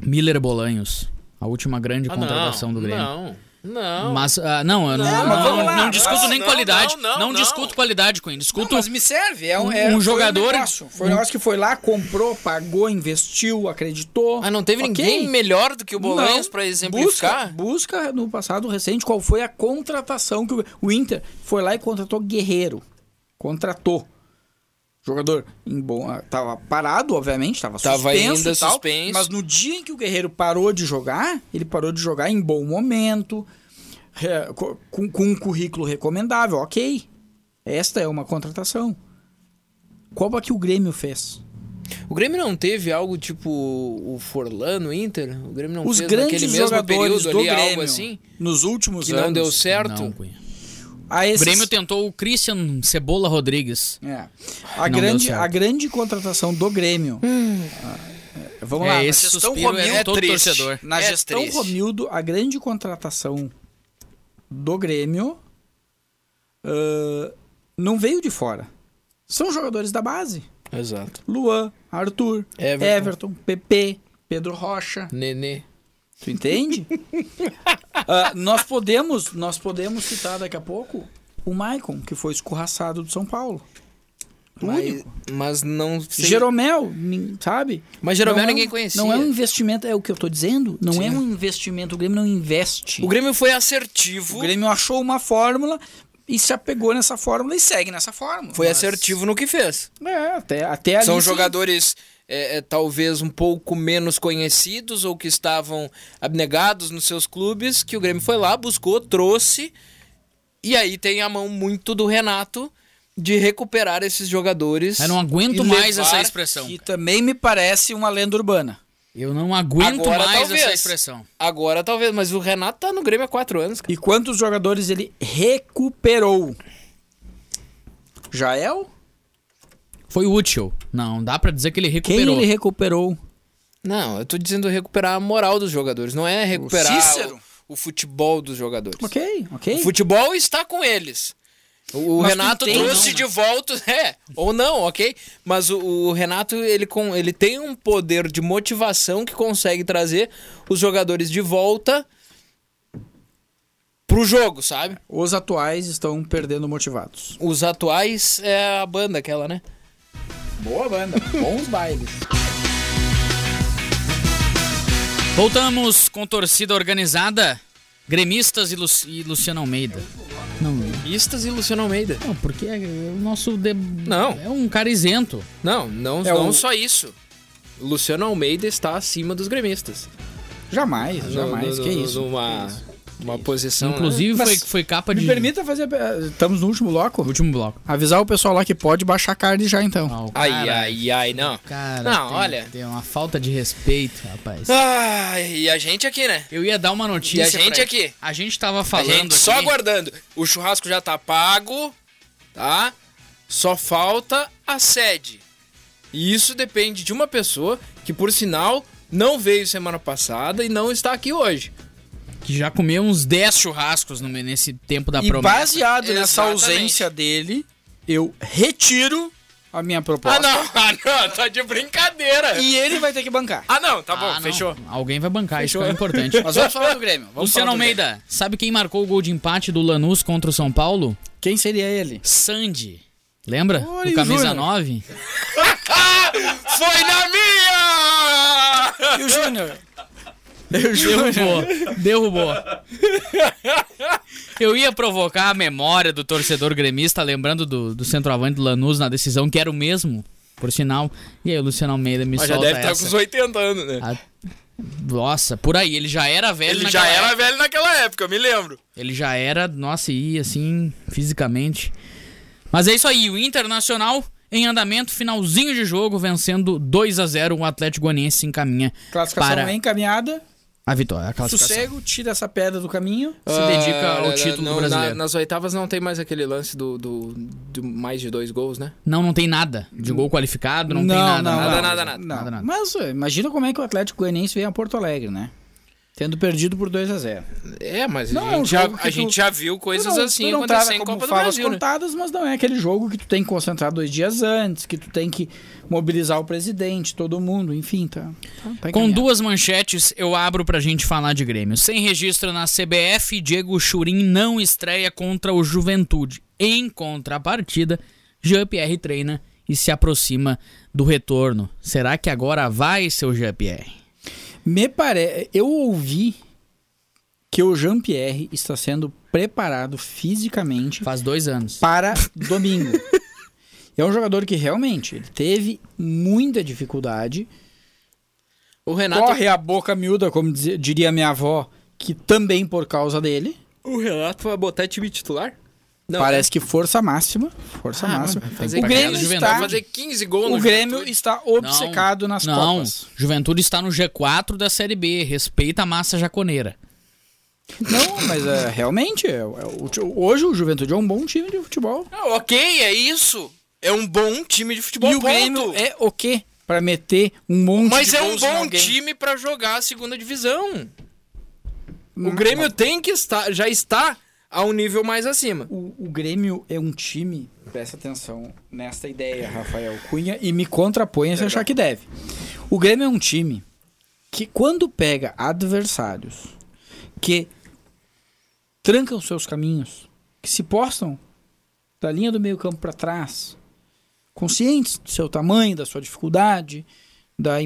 Miller Bolanhos, a última grande Ah, contratação do Grêmio. Não, não. Mas, ah, não, eu não, Não, não, não- lá, não discuto nem qualidade. não, discuto qualidade, Queen. Discuto. Não, mas me serve. É um, um- é- um foi jogador- negócio. Foi um negócio que foi lá, comprou, pagou, investiu, acreditou. Mas não teve Ok. ninguém melhor do que o Bolanhos Não. pra exemplificar? Busca, busca no passado recente qual foi a contratação que o, o Inter foi lá e contratou Guerreiro. Contratou. Jogador em bom, ah, tava parado, obviamente, tava, Tava suspenso ainda e tal, suspenso. Mas no dia em que o Guerreiro parou de jogar, ele parou de jogar em bom momento, co- com, com um currículo recomendável, ok. Esta é uma contratação. Qual é que o Grêmio fez? O Grêmio não teve algo tipo o Forlan no Inter? O Grêmio não Os fez grandes naquele mesmo jogadores período do ali Grêmio algo assim? nos últimos Que anos. não deu certo? Não, Cunha. A O esses- Grêmio tentou o Christian Cebola Rodrigues. É. A, Não grande, a grande contratação do Grêmio. Ah, é, vamos lá, é, na esse gestão suspiro Romildo, é todo triste. torcedor. na é gestão triste. Romildo, a grande contratação do Grêmio ah, não veio de fora. São jogadores da base. Exato. Luan, Arthur, Everton. Everton, PP, Pedro Rocha. Nenê. Tu entende? Ah, nós podemos, nós podemos citar daqui a pouco o Maicon, que foi escorraçado do São Paulo. O Mas, único. mas não sei. Jeromel, sabe? Mas Jeromel Não é um- ninguém conhecia. Não é um investimento, é o que eu tô dizendo. Não Sim. é um investimento. O Grêmio não investe. O Grêmio foi assertivo. O Grêmio achou uma fórmula e se apegou nessa fórmula e segue nessa fórmula. Foi Mas- assertivo no que fez. É, até, até ali. São sim. jogadores é, é, talvez um pouco menos conhecidos ou que estavam abnegados nos seus clubes, que o Grêmio foi lá, buscou, trouxe. E aí tem a mão muito do Renato de recuperar esses jogadores. Eu não aguento e mais levar- essa expressão. Que também me parece uma lenda urbana. Eu não aguento Agora, mais talvez. essa expressão. Agora talvez, mas o Renato tá no Grêmio há quatro anos. cara. E quantos jogadores ele recuperou? Jael? Foi útil. Não, dá pra dizer que ele Quem recuperou. ele recuperou? Não, eu tô dizendo recuperar a moral dos jogadores, não é recuperar Cícero? o, o futebol dos jogadores. Ok, ok. O futebol está com eles. O, o Mas Renato entende, trouxe não, de né? volta, é, ou não, ok? Mas o, o Renato, ele, com, ele tem um poder de motivação que consegue trazer os jogadores de volta pro jogo, sabe? Os atuais estão perdendo motivados. Os atuais é a banda aquela, né? Boa banda, bons bailes. Voltamos com torcida organizada, gremistas e, Lu- e Luciano Almeida. Não, gremistas e Luciano Almeida. Não, porque é o nosso. de- Não. É um cara isento. Não, não, É não o- só isso. Luciano Almeida está acima dos gremistas. Jamais, No- jamais. no- que no- isso? Numa, Que isso? Uma posição. Inclusive, Mas foi, foi capa de. Me permita fazer. Estamos no último bloco? Último bloco. Avisar o pessoal lá que pode baixar card já então. Ah, Ai, cara- ai, ai, não. Cara, Não, tem, olha. Tem uma falta de respeito, rapaz. Ai, e a gente aqui, né? Eu ia dar uma notícia. E a gente pra- aqui? A gente tava A falando. gente só aqui- aguardando. O churrasco já tá pago, tá? Só falta a sede. E isso depende de uma pessoa que, por sinal, não veio semana passada e não está aqui hoje. Que já comeu uns 10 churrascos no, nesse tempo da E promessa. baseado nessa Exatamente. ausência dele, eu retiro a minha Ah, proposta. não, ah, não, tá de brincadeira. E ele vai ter que bancar. Ah, não, tá bom, Ah, não. fechou. Alguém vai bancar, Fechou. isso que é importante. Mas vamos falar do Grêmio. Vamos Luciano do Almeida, sabe quem marcou o gol de empate do Lanús contra o São Paulo? Quem seria ele? Sandy. Lembra? Olha, o camisa Júnior. 9? Foi na minha! E o Júnior? Derrubou. Derrubou. Eu ia provocar a memória do torcedor gremista, lembrando do, do centroavante do Lanús na decisão, que era o mesmo, por sinal. E aí o Luciano Almeida me Mas já solta deve estar essa. com os 80 anos, né? A- Nossa, por aí, ele já era velho Ele já era época. velho naquela época, eu me lembro. Ele já era, nossa, e assim, fisicamente. Mas é isso aí, o Internacional em andamento, finalzinho de jogo, vencendo 2 a 0 o Atlético Goianiense se encaminha Classificação para encaminhada. A vitória, a classificação. Sossego, tira essa pedra do caminho. Se dedica Ah, ao título não, do brasileiro. na- nas oitavas não tem mais aquele lance do, do, do mais de dois gols, né? Não, não tem nada de gol qualificado, não, tem nada. nada, nada. nada, nada. Não. Nada, nada. Mas imagina como é que o Atlético Goianiense vem a Porto Alegre, né? Tendo perdido por 2 a 0 É, mas Não, a, é um gente, já, a tu- gente já viu coisas Tu não- assim tu não acontecer em Copa do Brasil, né? contadas, mas não é aquele jogo que tu tem que concentrar dois dias antes, que tu tem que mobilizar o presidente, todo mundo, enfim, tá. tá, tá Com duas manchetes, eu abro pra gente falar de Grêmio. Sem registro na CBF, Diego Churin não estreia contra o Juventude. Em contrapartida, Jean-Pierre treina e se aproxima do retorno. Será que agora vai, seu Jean-Pierre? Me parece. Eu ouvi que o Jean-Pierre está sendo preparado fisicamente Faz dois anos. para domingo. é um jogador que realmente ele teve muita dificuldade. O Renato, Corre a boca miúda, como dizia- diria minha avó, que também por causa dele. o Renato vai botar time titular? Não, Parece que força máxima. Força Ah, máxima. O Grêmio está. fazer 15 gols O Grêmio Juventude. está obcecado nas não, Copas. Juventude está no G4 da Série B. Respeita a massa jaconeira. Não, mas é, realmente, é, é o- hoje o Juventude é um bom time de futebol. Ah, ok, é isso. É um bom time de futebol, e o ponto. Grêmio é o quê? Pra meter um monte Mas de é um bom time pra jogar a segunda divisão. Hum, O Grêmio tem que estar, já está a um nível mais acima. O, o Grêmio é um time, presta atenção nesta ideia, Rafael Cunha, e me contraponha se achar que deve. O Grêmio é um time que, quando pega adversários que trancam seus caminhos, que se postam da linha do meio-campo para trás, conscientes do seu tamanho, da sua dificuldade, da,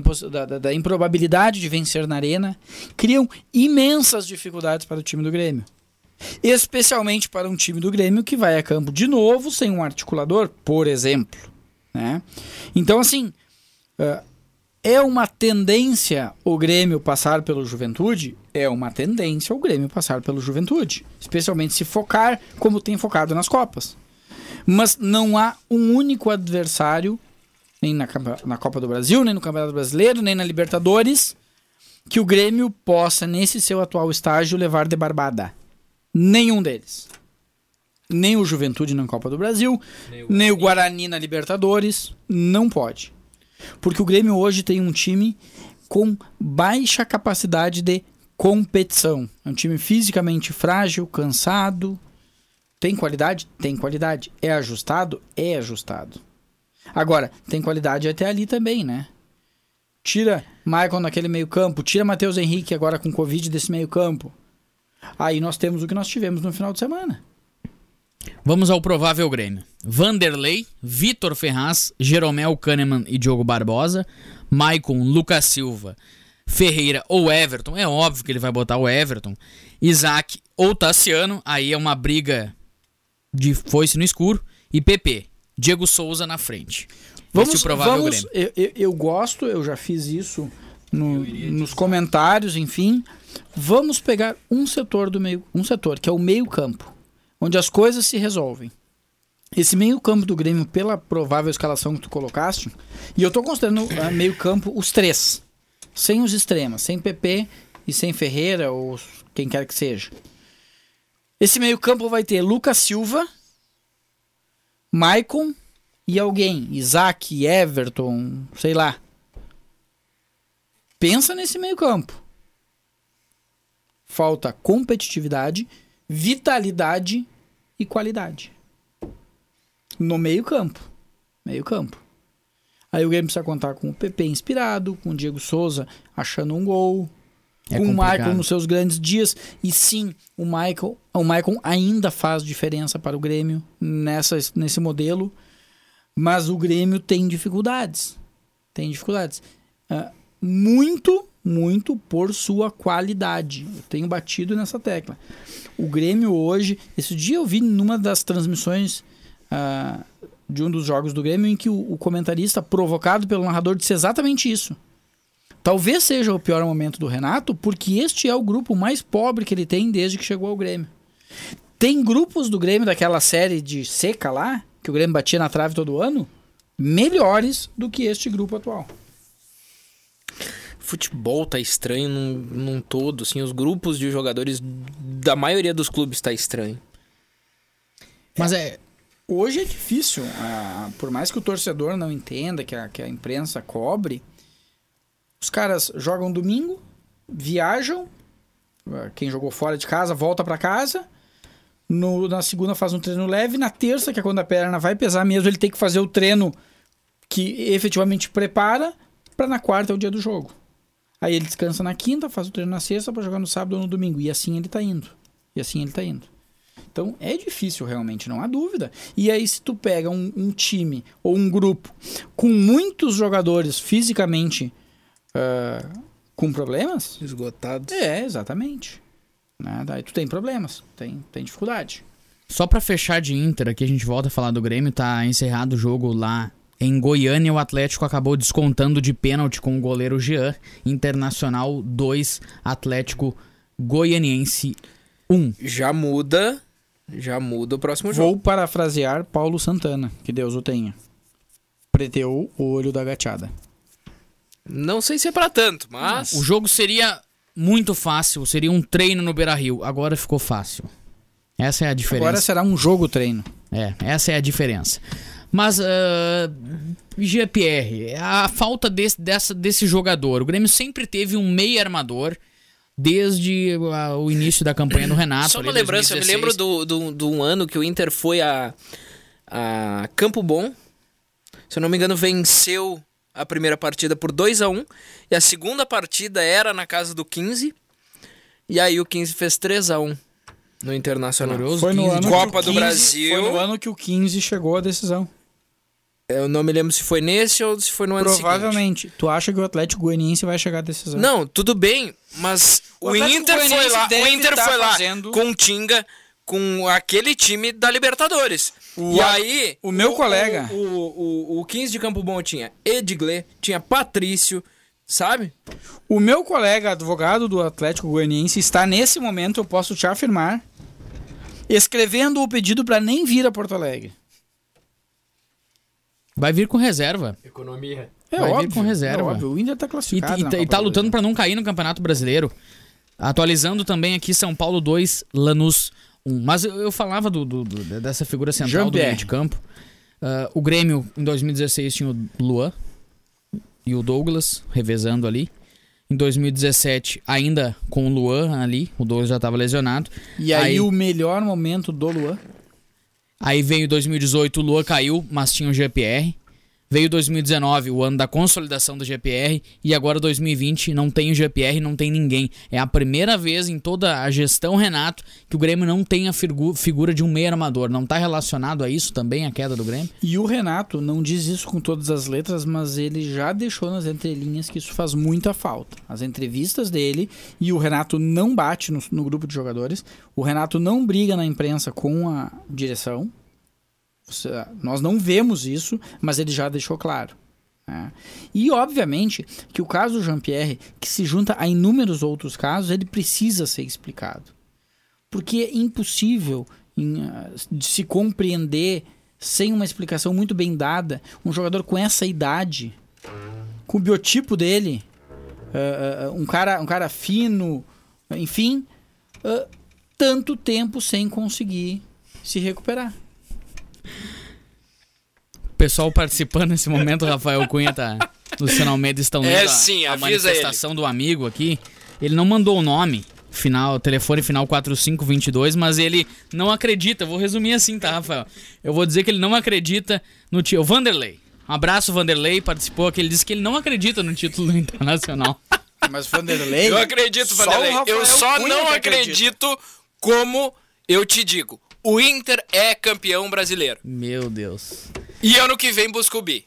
da- da improbabilidade de vencer na arena, criam imensas dificuldades para o time do Grêmio. Especialmente para um time do Grêmio que vai a campo de novo sem um articulador, por exemplo. Né? Então, assim, eh, é uma tendência o Grêmio passar pelo Juventude? É uma tendência o Grêmio passar pelo Juventude. Especialmente se focar como tem focado nas Copas. Mas não há um único adversário, nem na, na Copa do Brasil, nem no Campeonato Brasileiro, nem na Libertadores, que o Grêmio possa, nesse seu atual estágio, levar de barbada. Nenhum deles. Nem o Juventude na Copa do Brasil, nem o Guarani na Libertadores. Não pode. Porque o Grêmio hoje tem um time com baixa capacidade de competição. É um time fisicamente frágil, cansado. Tem qualidade? Tem qualidade. É ajustado? É ajustado. Agora, tem qualidade até ali também, né? Tira Michael naquele meio-campo, tira Matheus Henrique agora com Covid desse meio-campo. Aí nós temos o que nós tivemos no final de semana. Vamos ao provável Grêmio. Vanderlei, Vitor Ferraz, Jeromel Kahneman e Diogo Barbosa, Maicon, Lucas Silva, Ferreira ou Everton. É óbvio que ele vai botar o Everton. Isaac ou Tassiano. Aí é uma briga de foice no escuro. E PP, Diego Souza na frente. Vamos, Esse é o provável vamos Grêmio. eu, eu, eu gosto, eu já fiz isso no- nos comentários, enfim. Vamos pegar um setor do meio, um setor que é o meio campo, onde as coisas se resolvem. Esse meio campo do Grêmio, pela provável escalação que tu colocaste, e eu tô considerando ah, meio campo os três, sem os extremas, sem PP e sem Ferreira ou quem quer que seja. Esse meio campo vai ter Lucas Silva, Maicon e alguém, Isaac, Everton, sei lá. Pensa nesse meio campo. Falta competitividade, vitalidade e qualidade. No meio campo. Meio campo. Aí o Grêmio precisa contar com o PP inspirado, com o Diego Souza achando um gol, É com o. Michael nos seus grandes dias. E sim, o Michael, o Michael ainda faz diferença para o Grêmio nessa, nesse modelo. Mas o Grêmio tem dificuldades. Tem dificuldades. Ah, muito, muito por sua qualidade. Eu tenho batido nessa tecla. O Grêmio hoje. Esse dia eu vi numa das transmissões ah, de um dos jogos do Grêmio em que o, o comentarista, provocado pelo narrador, disse exatamente isso. Talvez seja o pior momento do Renato, porque este é o grupo mais pobre que ele tem desde que chegou ao Grêmio. Tem grupos do Grêmio daquela série de seca lá, que o Grêmio batia na trave todo ano, melhores do que este grupo atual. Futebol tá estranho num, num todo, assim, os grupos de jogadores da maioria dos clubes tá estranho. Mas é. Hoje é difícil, por mais que o torcedor não entenda, que a, que a imprensa cobre, os caras jogam domingo, viajam, ah, quem jogou fora de casa volta pra casa, no- na segunda faz um treino leve, na terça, que é quando a perna vai pesar mesmo, ele tem que fazer o treino que efetivamente prepara, pra na quarta é o dia do jogo. Aí ele descansa na quinta, faz o treino na sexta pra jogar no sábado ou no domingo, e assim ele tá indo. E assim ele tá indo. Então é difícil realmente, não há dúvida. E aí, se tu pega um, um time ou um grupo com muitos jogadores fisicamente ah, com problemas, Esgotados. é, exatamente. Né? Daí tu tem problemas, tem, tem dificuldade. Só pra fechar de Inter, aqui a gente volta a falar do Grêmio, tá encerrado o jogo lá em Goiânia. O Atlético acabou descontando de pênalti com o goleiro Jean. Internacional 2, Atlético Goianiense 1. Já muda, já muda o próximo jogo. Vou parafrasear Paulo Santana, que Deus o tenha. Preteou o olho da gateada. Não sei se é pra tanto, mas O jogo seria muito fácil, seria um treino no Beira Rio. Agora ficou fácil. Essa é a diferença. Agora será um jogo treino. É, essa é a diferença. Mas, uh, GPR, a falta desse, dessa, desse jogador. O Grêmio sempre teve um meio armador desde ah, o início da campanha do Renato. Só ali, uma lembrança, eu me 2016. lembro do, do, do um ano que o Inter foi a, a Campo Bom. Se eu não me engano, venceu a primeira partida por 2 a 1 E a segunda partida era na casa do 15. E aí o 15 fez 3 a 1 no Internacional. Glorioso Foi no 15 ano Copa o do 15 Brasil. Foi no ano que o 15 chegou à decisão. Eu não me lembro se foi nesse ou se foi no ano seguinte. Provavelmente. Tu acha que o Atlético Goianiense vai chegar à decisão? Não, tudo bem, mas O o, Inter foi lá, o Inter tá foi lá fazendo- com o Tinga, com aquele time da Libertadores. O e a- aí, o meu colega- o, o, o, o 15 de Campo Bom tinha Edgley, tinha Patrício, sabe? O meu colega advogado do Atlético Goianiense está nesse momento, eu posso te afirmar, escrevendo o pedido para nem vir a Porto Alegre. Vai vir com reserva. Economia. É Vai vir óbvio, com reserva. é óbvio. O Inter tá E, classificado. e, tá- e Copa tá do lutando pra não cair no Campeonato Brasileiro. Atualizando também aqui São Paulo 2, Lanús 1. Mas eu, eu falava do, do- do- dessa figura central do meio de campo. Ah, o Grêmio, em 2016, tinha o Luan e o Douglas revezando ali. Em 2017, ainda com o Luan ali, o Douglas já estava lesionado. E aí, Aí- o melhor momento do Luan. Aí veio 2018, o Luan caiu, mas tinha o GPR. Veio 2019, o ano da consolidação do GPR, e agora 2020 não tem o GPR, não tem ninguém. É a primeira vez em toda a gestão Renato que o Grêmio não tem a figu- figura de um meio armador. Não tá relacionado a isso também, a queda do Grêmio? E o Renato não diz isso com todas as letras, mas ele já deixou nas entrelinhas que isso faz muita falta. As entrevistas dele, e o Renato não bate no, no grupo de jogadores, o Renato não briga na imprensa com a direção. Nós não vemos isso, mas ele já deixou claro. né? E, obviamente, que o caso Jean-Pierre, que se junta a inúmeros outros casos, ele precisa ser explicado. Porque é impossível em, ah, de se compreender sem uma explicação muito bem dada um jogador com essa idade, com o biotipo dele, ah, um, cara, um cara fino, enfim, ah, tanto tempo sem conseguir se recuperar. O pessoal participando nesse momento, Rafael Cunha tá. Luciano Almeida estão É, lendo a- sim, a, avisa manifestação do amigo aqui. Ele não mandou o nome, final, telefone final 4522, mas ele não acredita. Vou resumir assim, tá, Rafael? Eu vou dizer que ele não acredita no tio. Vanderlei. Um abraço, Vanderlei, participou aqui. Ele disse que ele não acredita no título internacional. Mas Vanderlei. Eu acredito, só Vanderlei. Rafael Eu só Cunha não acredito como eu te digo. O Inter é campeão brasileiro. Meu Deus. E ano que vem busca o bi.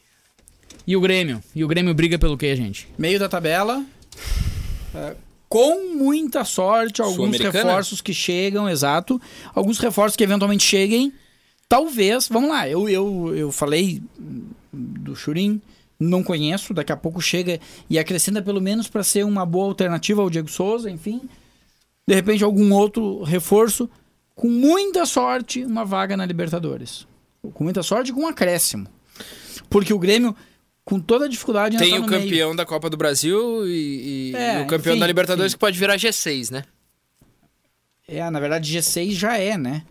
E o Grêmio? E o Grêmio briga pelo quê, gente? Meio da tabela. é, com muita sorte, alguns reforços que chegam, exato. Alguns reforços que eventualmente cheguem. Talvez, vamos lá, eu, eu, eu falei do Churin, não conheço, daqui a pouco chega e acrescenta pelo menos para ser uma boa alternativa ao Diego Souza, enfim. De repente, algum outro reforço. Com muita sorte, uma vaga na Libertadores. Com muita sorte, com um acréscimo. Porque o Grêmio, com toda a dificuldade, ainda Tem tá o no meio. campeão da Copa do Brasil e, e- É, e o campeão enfim, da Libertadores enfim. que pode virar G6, né? É, na verdade, G6 já é, né?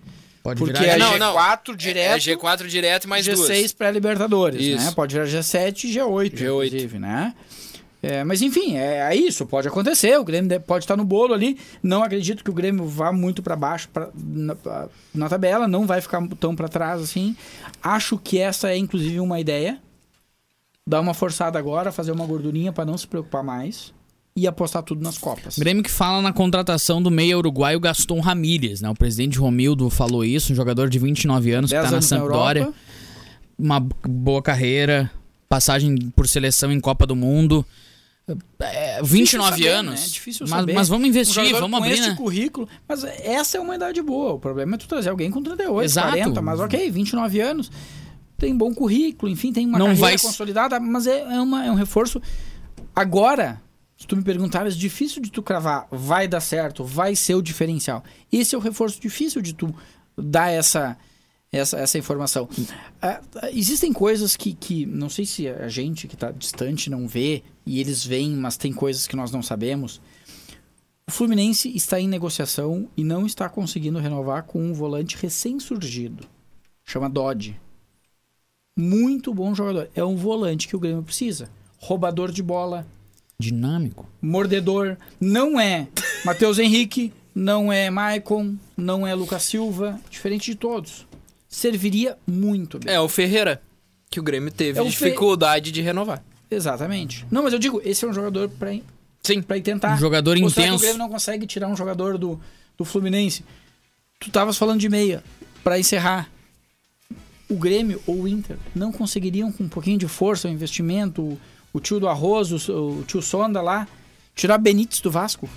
Pode Porque virar. é Não, não. G4 direto, É G4 direto mais G6 duas. pré-Libertadores, né? Pode virar G7 e G8, G8. inclusive, né? É, mas enfim, é, é isso, pode acontecer. O Grêmio de- pode estar no bolo ali. Não acredito que o Grêmio vá muito para baixo pra, na, na tabela, não vai ficar tão para trás assim. Acho que essa é inclusive uma ideia. Dar uma forçada agora, fazer uma gordurinha para não se preocupar mais e apostar tudo nas Copas. Grêmio que fala na contratação do meia uruguaio Gaston Ramírez, né? O presidente Romildo falou isso, um jogador de 29 anos que 10 tá na na Sampdoria. Europa. Uma boa carreira, passagem por seleção em Copa do Mundo. É, 29 saber, anos. né? Difícil mas, saber. mas vamos investir, vamos com abrir, este né? currículo. Mas essa é uma idade boa. O problema é tu trazer alguém com 38, Exato. 40, mas ok, 29 anos. Tem bom currículo, enfim, tem uma Não carreira vai consolidada, mas é, é, uma, é um reforço. Agora, se tu me perguntares, difícil de tu cravar, vai dar certo, vai ser o diferencial. Esse é o reforço difícil de tu dar essa, essa, essa informação. Ah, existem coisas que, que, não sei se a gente que está distante não vê, e eles veem, mas tem coisas que nós não sabemos. O Fluminense está em negociação e não está conseguindo renovar com um volante recém-surgido. Chama Dodge. Muito bom jogador. É um volante que o Grêmio precisa. Roubador de bola, Dinâmico. mordedor. Não é Matheus Henrique, não é Maicon, não é Lucas Silva. Diferente de todos. Serviria muito bem. É o Ferreira, que o Grêmio teve É o Fe- dificuldade de renovar. Exatamente. Não, mas eu digo, esse é um jogador pra, Sim. pra ir tentar. Um jogador Ou será que o intenso. Grêmio não consegue tirar um jogador do, do Fluminense? Tu estavas falando de meia. Pra encerrar. O Grêmio ou o Inter não conseguiriam, com um pouquinho de força, o investimento, o, o tio do Arroz, o, o tio Sonda lá, tirar Benítez do Vasco?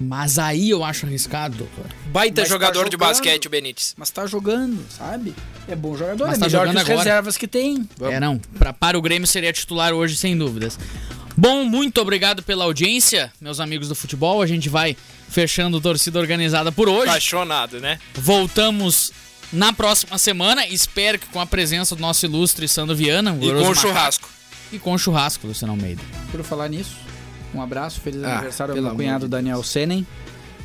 Mas aí eu acho arriscado, doutor. Baita Mas tá jogador de jogando. basquete, o Benítez. Mas tá jogando, sabe? É bom jogador, Mas é tá melhor jogando que as agora. reservas que tem. É, não. Pra, para o Grêmio seria titular hoje, sem dúvidas. Bom, muito obrigado pela audiência, meus amigos do futebol. A gente vai fechando torcida organizada por hoje. Apaixonado, né? Voltamos na próxima semana. Espero que com a presença do nosso ilustre Sandro Viana. o E com o churrasco. E com o churrasco, Luciano Almeida. Por falar nisso, um abraço, feliz ah, aniversário ao meu cunhado de Daniel Senen.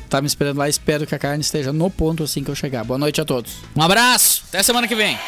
Tá me esperando lá, espero que a carne esteja no ponto assim que eu chegar. Boa noite a todos. Um abraço, até semana que vem.